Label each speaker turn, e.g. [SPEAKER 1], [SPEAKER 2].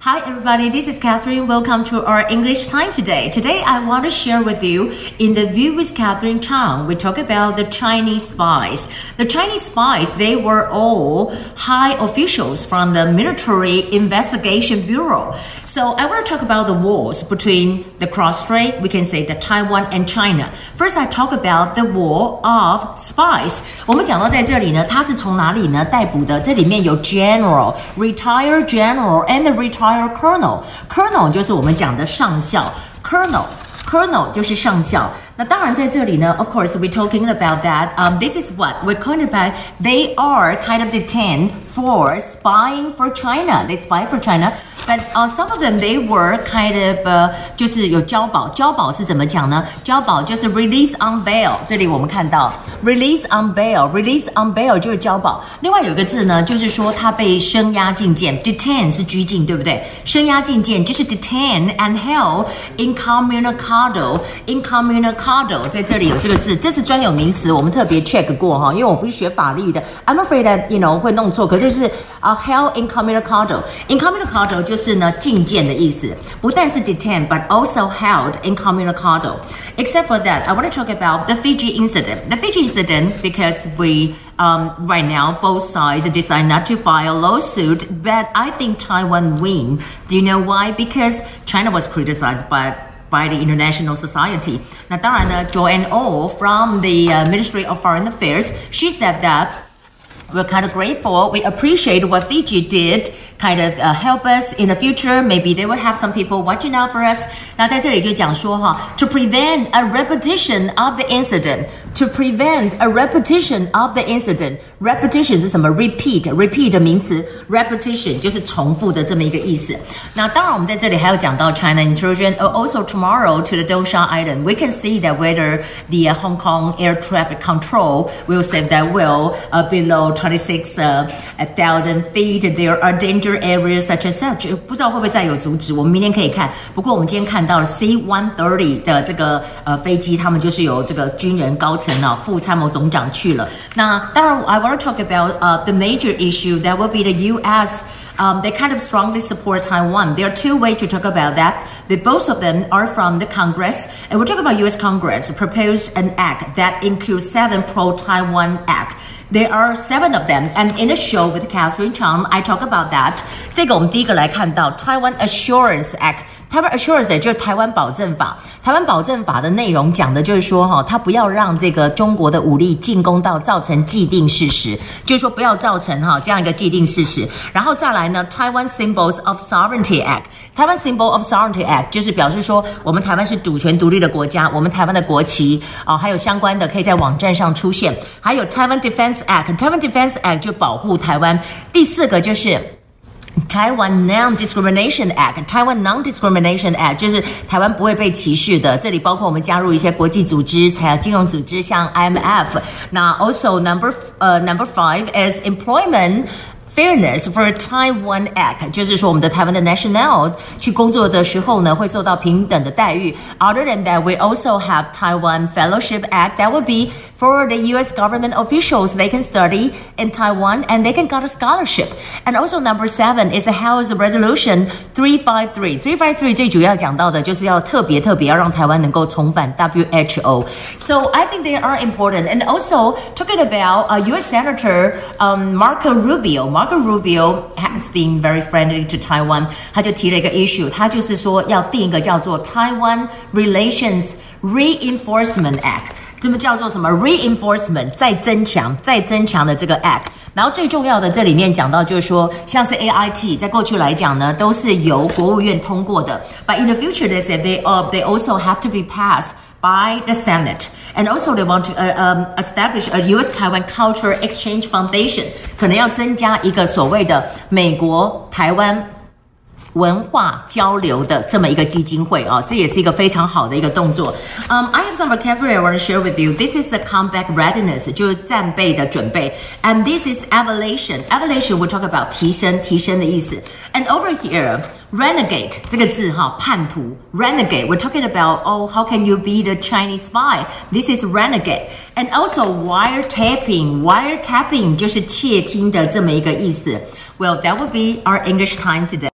[SPEAKER 1] Hi, everybody. This is Catherine. Welcome to our English time today. Today, I want to share with you in the View with Catherine Chang. We talk about the Chinese spies. The Chinese spies, they were all high officials from the Military Investigation Bureau. So I want to talk about the wars between the cross strait, we can say the Taiwan and China. First, I talk about the war of spies. 我们讲到在这里呢，它是从哪里呢逮捕的？这里面有 general, retired general, and the retired higher colonel. Colonel 就是我们讲的上校，colonel。Colonel 就是上校，那当然在这里呢，of course we're talking about that. Um, this is what we're kind of about. They are kind of detained for spying for China. They spy for China. But uh, some of them they were kind of，就是有交保，交保是怎么讲呢？交保就是 release on bail。这里我们看到 release on bail，release on bail 就是交保。另外有一个字呢，就是说他被声押禁见，detain 是拘禁，对不对？声押禁见就是 detain and held incommunicado，incommunicado 在这里有这个字，这是专有名词，我们特别 check 过哈，因为我不是学法律的，I'm afraid that you know 会弄错，可就是 are held incommunicado. Incommunicado 就是呢禁见的意思，不但是 detained but also held incommunicado. Except for that, I want to talk about the Fiji incident. The Fiji incident because we um, right now both sides decide not to file a lawsuit, but I think Taiwan win. Do you know why? Because China was criticized by by the international society. 那当然呢，Joanne Ou from the uh, Ministry of Foreign Affairs, she said that we're kind of grateful. We appreciate what Fiji did, kind of uh, help us in the future. Maybe they will have some people watching out for us. 那在这里就讲说哈，to prevent a repetition of the incident, to prevent a repetition of the incident. Repetition 是什么？Repeat，repeat 名词，repetition 就是重复的这么一个意思。那当然，我们在这里还有讲到 China intrusion, also tomorrow to the Dongsha Island. We can see that whether the uh, Hong Kong air traffic control will say that will uh, below 26,000 uh, feet there are danger areas such as such. 不知道会不会再有阻止？我们明天可以看。不过我们今天看到了 C-130 的这个呃飞机，他们就是有这个军人高。层啊，副参谋总长去了。那当然，I want want to talk about uh, the major issue that will be the U.S. Um, they kind of strongly support Taiwan. There are two ways to talk about that. The, both of them are from the Congress, and we're talking about U.S. Congress proposed an act that includes seven pro-Taiwan act. There are seven of them, and in the show with Catherine Chang, I talk about that. 这个我们第一个来看到 Taiwan Assurance Act。 台湾 Assurance 就是台湾保证法。台湾保证法的内容讲的就是说，哈，它不要让这个中国的武力进攻到造成既定事实，就是说不要造成哈这样一个既定事实。然后再来呢，Taiwan Symbols of Sovereignty Act，台湾 Symbol of Sovereignty Act 就是表示说，我们台湾是主权独立的国家，我们台湾的国旗啊，还有相关的可以在网站上出现。还有 Taiwan Defense Act，Taiwan Defense Act 就保护台湾。第四个就是。Taiwan Non-Discrimination Act, Taiwan Non-Discrimination Act 就是台湾不会被歧视的。这里包括我们加入一些国际组织，还有金融组织，像 IMF。那 also number 呃 number five is employment。Fairness for Taiwan Act，就是说我们的台湾的 national 去工作的时候呢，会受到平等的待遇。Other than that, we also have Taiwan Fellowship Act. That would be for the U.S. government officials. They can study in Taiwan and they can get a scholarship. And also number seven is the House Resolution 353. 353最主要讲到的就是要特别特别要让台湾能够重返 WHO. So I think they are important. And also talking about uh, U.S. Senator um, Marco Rubio. Marco Rubio has been very friendly to Taiwan，他就提了一个 issue，他就是说要定一个叫做 Taiwan Relations Reinforcement Act， 这么叫做什么 reinforcement 再增强、再增强的这个 act。然后最重要的这里面讲到就是说，像是 A I T，在过去来讲呢，都是由国务院通过的。But in the future, they said they uh they also have to be passed by the Senate. And also they want to uh, um, establish a U.S. Taiwan Culture Exchange Foundation，可能要增加一个所谓的美国台湾文化交流的这么一个基金会啊，这也是一个非常好的一个动作。Um, I have some vocabulary I want to share with you. This is the combat readiness，就是战备的准备，and this is evaluation. Evaluation we talk about 提升，提升的意思。And over here. renegade we're talking about oh, how can you be the Chinese spy? This is renegade. And also wiretapping, wiretapping 就是窃听的这么一个意思。Well, that would be our English time today.